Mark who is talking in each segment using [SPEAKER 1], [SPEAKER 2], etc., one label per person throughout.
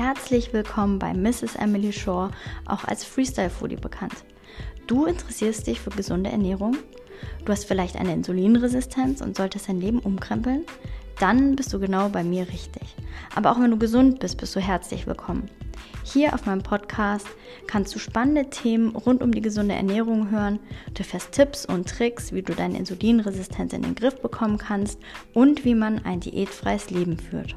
[SPEAKER 1] herzlich willkommen bei Mrs. Emily Shaw, auch als Freestyle Foodie bekannt. Du interessierst dich für gesunde Ernährung? Du hast vielleicht eine Insulinresistenz und solltest dein Leben umkrempeln? Dann bist du genau bei mir richtig. Aber auch wenn du gesund bist, bist du herzlich willkommen. Hier auf meinem Podcast kannst du spannende Themen rund um die gesunde Ernährung hören. Du erfährst Tipps und Tricks, wie du deine Insulinresistenz in den Griff bekommen kannst und wie man ein diätfreies Leben führt.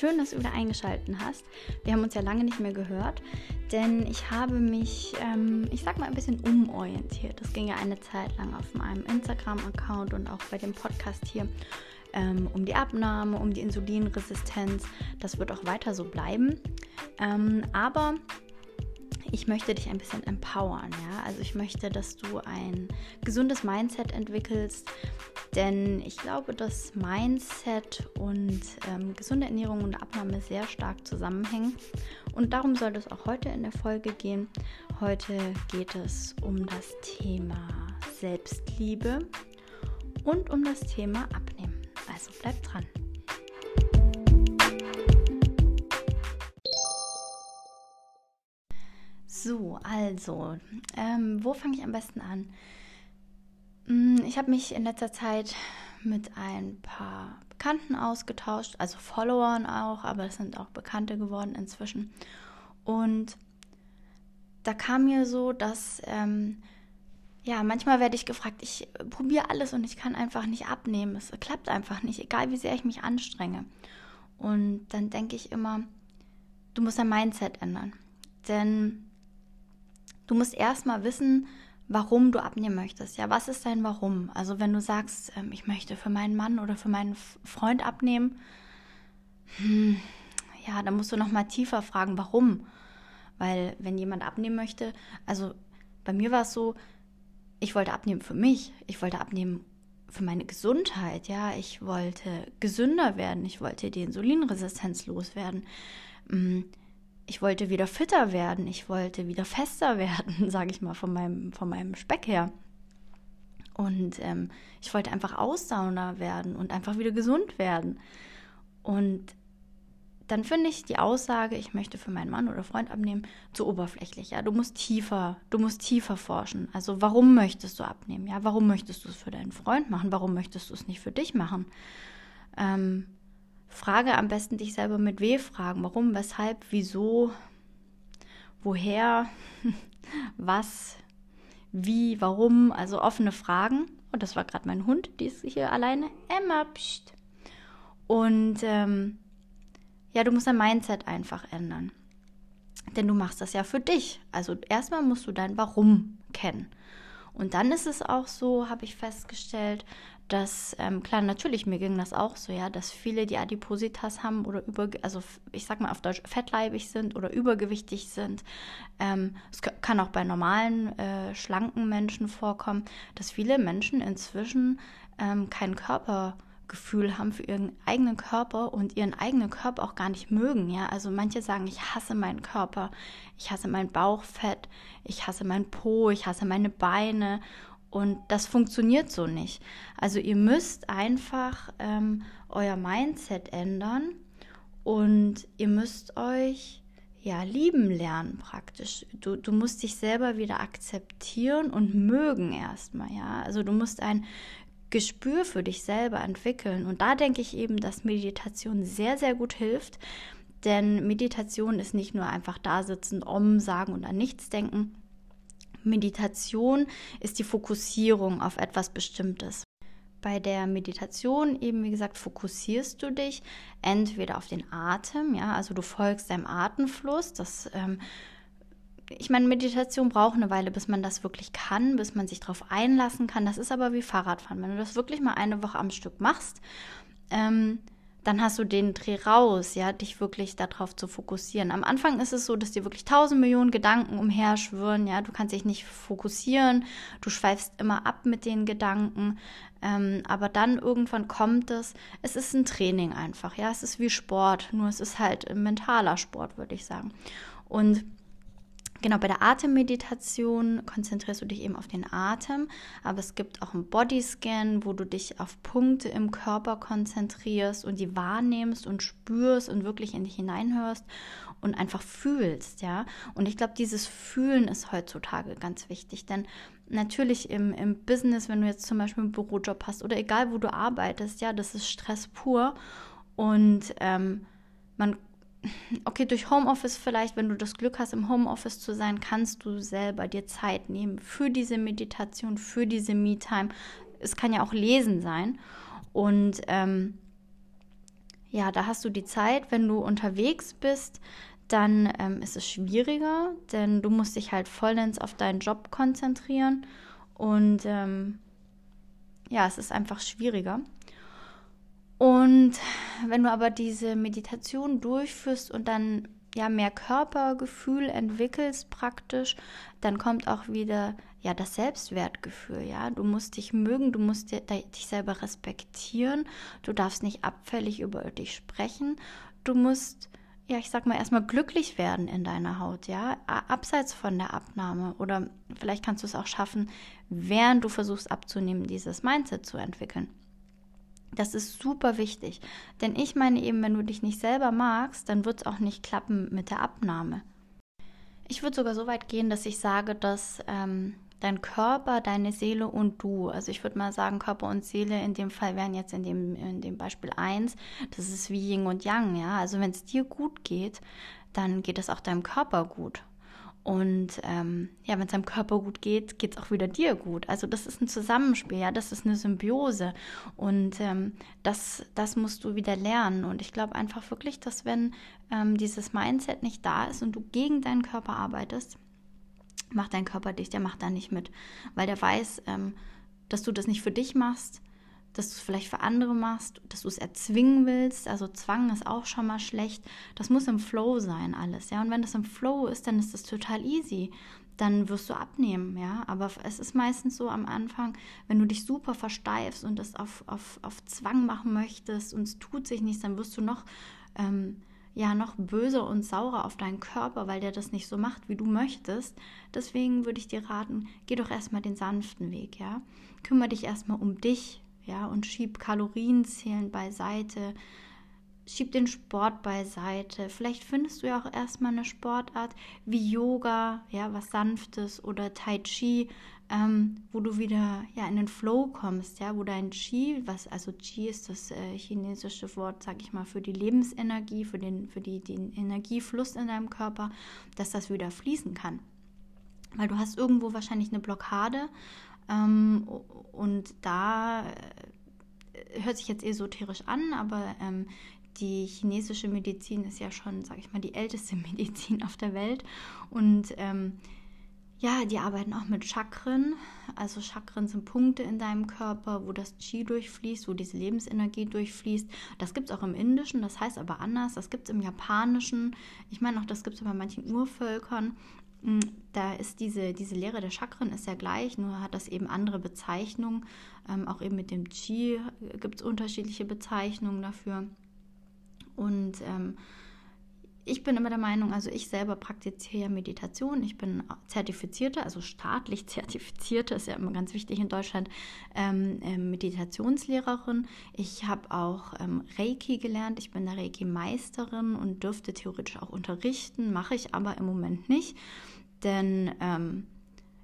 [SPEAKER 1] Schön, dass du wieder eingeschaltet hast. Wir haben uns ja lange nicht mehr gehört, denn ich habe mich, ähm, ich sag mal, ein bisschen umorientiert. Das ging ja eine Zeit lang auf meinem Instagram-Account und auch bei dem Podcast hier ähm, um die Abnahme, um die Insulinresistenz. Das wird auch weiter so bleiben. Ähm, aber ich möchte dich ein bisschen empowern, ja. Also ich möchte, dass du ein gesundes Mindset entwickelst, denn ich glaube, dass Mindset und ähm, gesunde Ernährung und Abnahme sehr stark zusammenhängen. Und darum soll es auch heute in der Folge gehen. Heute geht es um das Thema Selbstliebe und um das Thema Abnehmen. Also bleib dran. So, also, ähm, wo fange ich am besten an? Hm, ich habe mich in letzter Zeit mit ein paar Bekannten ausgetauscht, also Followern auch, aber es sind auch Bekannte geworden inzwischen. Und da kam mir so, dass, ähm, ja, manchmal werde ich gefragt, ich probiere alles und ich kann einfach nicht abnehmen. Es klappt einfach nicht, egal wie sehr ich mich anstrenge. Und dann denke ich immer, du musst dein Mindset ändern. Denn Du musst erstmal wissen, warum du abnehmen möchtest. Ja, was ist dein Warum? Also wenn du sagst, ähm, ich möchte für meinen Mann oder für meinen Freund abnehmen, hm, ja, dann musst du noch mal tiefer fragen, warum? Weil wenn jemand abnehmen möchte, also bei mir war es so, ich wollte abnehmen für mich, ich wollte abnehmen für meine Gesundheit, ja, ich wollte gesünder werden, ich wollte die Insulinresistenz loswerden. Hm, ich wollte wieder fitter werden, ich wollte wieder fester werden, sage ich mal, von meinem, von meinem Speck her. Und ähm, ich wollte einfach ausdauernder werden und einfach wieder gesund werden. Und dann finde ich die Aussage, ich möchte für meinen Mann oder Freund abnehmen, zu oberflächlich. Ja, du musst tiefer, du musst tiefer forschen. Also warum möchtest du abnehmen? Ja, warum möchtest du es für deinen Freund machen? Warum möchtest du es nicht für dich machen? Ähm, Frage am besten dich selber mit W-Fragen. Warum, weshalb, wieso, woher, was, wie, warum. Also offene Fragen. Und das war gerade mein Hund, die ist hier alleine. Emma, pst. Und ähm, ja, du musst dein Mindset einfach ändern. Denn du machst das ja für dich. Also erstmal musst du dein Warum kennen. Und dann ist es auch so, habe ich festgestellt, dass, ähm, klar, natürlich, mir ging das auch so, ja, dass viele, die Adipositas haben oder über, also ich sag mal auf Deutsch fettleibig sind oder übergewichtig sind. Ähm, es kann auch bei normalen, äh, schlanken Menschen vorkommen, dass viele Menschen inzwischen ähm, kein Körpergefühl haben für ihren eigenen Körper und ihren eigenen Körper auch gar nicht mögen, ja. Also manche sagen, ich hasse meinen Körper, ich hasse mein Bauchfett, ich hasse mein Po, ich hasse meine Beine und das funktioniert so nicht. Also ihr müsst einfach ähm, euer Mindset ändern und ihr müsst euch ja lieben lernen praktisch. Du, du musst dich selber wieder akzeptieren und mögen erstmal, ja. Also du musst ein Gespür für dich selber entwickeln. Und da denke ich eben, dass Meditation sehr, sehr gut hilft. Denn Meditation ist nicht nur einfach da sitzen, om sagen und an nichts denken, Meditation ist die Fokussierung auf etwas Bestimmtes. Bei der Meditation eben, wie gesagt, fokussierst du dich entweder auf den Atem, ja, also du folgst deinem Atemfluss. Das, ähm, ich meine, Meditation braucht eine Weile, bis man das wirklich kann, bis man sich darauf einlassen kann. Das ist aber wie Fahrradfahren. Wenn du das wirklich mal eine Woche am Stück machst, ähm, dann hast du den Dreh raus, ja, dich wirklich darauf zu fokussieren. Am Anfang ist es so, dass dir wirklich tausend Millionen Gedanken umherschwirren, ja, du kannst dich nicht fokussieren, du schweifst immer ab mit den Gedanken, ähm, aber dann irgendwann kommt es, es ist ein Training einfach, ja, es ist wie Sport, nur es ist halt ein mentaler Sport, würde ich sagen. Und Genau, bei der Atemmeditation konzentrierst du dich eben auf den Atem, aber es gibt auch einen Bodyscan, wo du dich auf Punkte im Körper konzentrierst und die wahrnimmst und spürst und wirklich in dich hineinhörst und einfach fühlst, ja. Und ich glaube, dieses Fühlen ist heutzutage ganz wichtig, denn natürlich im, im Business, wenn du jetzt zum Beispiel einen Bürojob hast oder egal wo du arbeitest, ja, das ist Stress pur und ähm, man okay, durch Homeoffice vielleicht, wenn du das Glück hast, im Homeoffice zu sein, kannst du selber dir Zeit nehmen für diese Meditation, für diese Me-Time. Es kann ja auch Lesen sein. Und ähm, ja, da hast du die Zeit. Wenn du unterwegs bist, dann ähm, ist es schwieriger, denn du musst dich halt vollends auf deinen Job konzentrieren. Und ähm, ja, es ist einfach schwieriger. Und wenn du aber diese Meditation durchführst und dann ja mehr Körpergefühl entwickelst praktisch, dann kommt auch wieder ja das Selbstwertgefühl, ja. Du musst dich mögen, du musst dich selber respektieren, du darfst nicht abfällig über dich sprechen, du musst ja, ich sag mal erstmal glücklich werden in deiner Haut, ja, abseits von der Abnahme oder vielleicht kannst du es auch schaffen, während du versuchst abzunehmen, dieses Mindset zu entwickeln. Das ist super wichtig. Denn ich meine eben, wenn du dich nicht selber magst, dann wird es auch nicht klappen mit der Abnahme. Ich würde sogar so weit gehen, dass ich sage, dass ähm, dein Körper, deine Seele und du, also ich würde mal sagen, Körper und Seele in dem Fall wären jetzt in dem, in dem Beispiel eins, das ist wie Yin und Yang, ja. Also wenn es dir gut geht, dann geht es auch deinem Körper gut. Und ähm, ja, wenn es deinem Körper gut geht, geht es auch wieder dir gut. Also das ist ein Zusammenspiel, ja, das ist eine Symbiose. Und ähm, das, das musst du wieder lernen. Und ich glaube einfach wirklich, dass wenn ähm, dieses Mindset nicht da ist und du gegen deinen Körper arbeitest, macht dein Körper dich, der macht da nicht mit. Weil der weiß, ähm, dass du das nicht für dich machst, dass du es vielleicht für andere machst, dass du es erzwingen willst. Also Zwang ist auch schon mal schlecht. Das muss im Flow sein alles, ja. Und wenn das im Flow ist, dann ist das total easy. Dann wirst du abnehmen, ja. Aber es ist meistens so am Anfang, wenn du dich super versteifst und das auf, auf, auf Zwang machen möchtest und es tut sich nichts, dann wirst du noch ähm, ja noch böser und saurer auf deinen Körper, weil der das nicht so macht, wie du möchtest. Deswegen würde ich dir raten, geh doch erstmal den sanften Weg, ja. Kümmere dich erstmal um dich, ja, und schieb Kalorienzählen beiseite, schieb den Sport beiseite. Vielleicht findest du ja auch erstmal eine Sportart wie Yoga, ja, was Sanftes oder Tai Chi, ähm, wo du wieder ja in den Flow kommst, ja, wo dein Qi, was also Qi ist das äh, chinesische Wort, sag ich mal, für die Lebensenergie, für den für die, den Energiefluss in deinem Körper, dass das wieder fließen kann. Weil du hast irgendwo wahrscheinlich eine Blockade ähm, und da äh, hört sich jetzt esoterisch an, aber ähm, die chinesische Medizin ist ja schon, sag ich mal, die älteste Medizin auf der Welt. Und ähm, ja, die arbeiten auch mit Chakren. Also Chakren sind Punkte in deinem Körper, wo das Qi durchfließt, wo diese Lebensenergie durchfließt. Das gibt es auch im Indischen, das heißt aber anders. Das gibt es im Japanischen. Ich meine auch, das gibt es bei manchen Urvölkern. Mm, da ist diese, diese Lehre der Chakren ist ja gleich, nur hat das eben andere Bezeichnungen. Ähm, auch eben mit dem Qi gibt es unterschiedliche Bezeichnungen dafür. Und ähm, ich bin immer der Meinung, also ich selber praktiziere Meditation. Ich bin zertifizierte, also staatlich zertifizierte, ist ja immer ganz wichtig in Deutschland, ähm, äh, Meditationslehrerin. Ich habe auch ähm, Reiki gelernt. Ich bin der Reiki-Meisterin und dürfte theoretisch auch unterrichten, mache ich aber im Moment nicht. Denn ähm,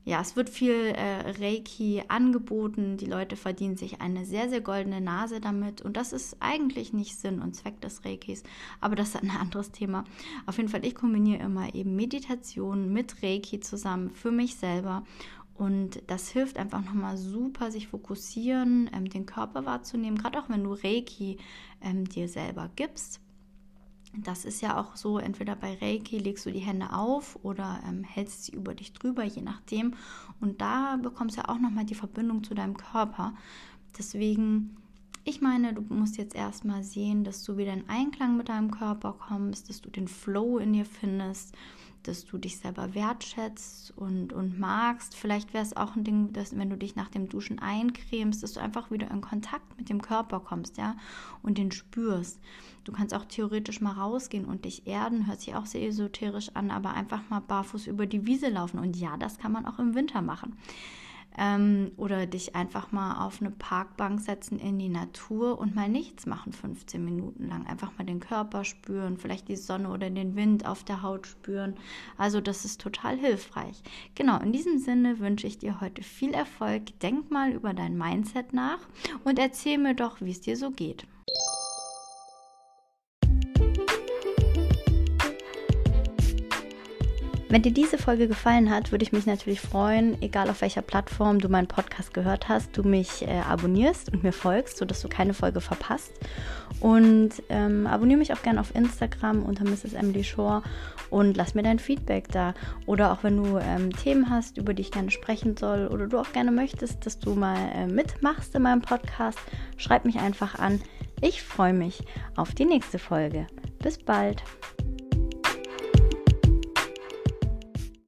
[SPEAKER 1] ja, es wird viel äh, Reiki angeboten. Die Leute verdienen sich eine sehr, sehr goldene Nase damit. Und das ist eigentlich nicht Sinn und Zweck des Reikis. Aber das ist ein anderes Thema. Auf jeden Fall, ich kombiniere immer eben Meditation mit Reiki zusammen für mich selber. Und das hilft einfach nochmal super, sich fokussieren, ähm, den Körper wahrzunehmen. Gerade auch wenn du Reiki ähm, dir selber gibst das ist ja auch so, entweder bei Reiki legst du die Hände auf oder ähm, hältst sie über dich drüber, je nachdem. Und da bekommst du ja auch nochmal die Verbindung zu deinem Körper. Deswegen Ich meine, du musst jetzt erstmal sehen, dass du wieder in Einklang mit deinem Körper kommst, dass du den Flow in dir findest, dass du dich selber wertschätzt und, und magst. Vielleicht wäre es auch ein Ding, dass wenn du dich nach dem Duschen eincremst, dass du einfach wieder in Kontakt mit dem Körper kommst, ja, und den spürst. Du kannst auch theoretisch mal rausgehen und dich erden, hört sich auch sehr esoterisch an, aber einfach mal barfuß über die Wiese laufen. Und ja, das kann man auch im Winter machen ähm, oder dich einfach mal auf eine Parkbank setzen in die Natur und mal nichts machen 15 Minuten lang. Einfach mal den Körper spüren, vielleicht die Sonne oder den Wind auf der Haut spüren. Also das ist total hilfreich. Genau, in diesem Sinne wünsche ich dir heute viel Erfolg. Denk mal über dein Mindset nach und erzähl mir doch, wie es dir so geht. Wenn dir diese Folge gefallen hat, würde ich mich natürlich freuen, egal auf welcher Plattform du meinen Podcast gehört hast, du mich äh, abonnierst und mir folgst, sodass du keine Folge verpasst. Und ähm, abonniere mich auch gerne auf Instagram unter Mrs. Emily Shore und lass mir dein Feedback da. Oder auch wenn du ähm, Themen hast, über die ich gerne sprechen soll oder du auch gerne möchtest, dass du mal äh, mitmachst in meinem Podcast, schreib mich einfach an. Ich freue mich auf die nächste Folge. Bis bald.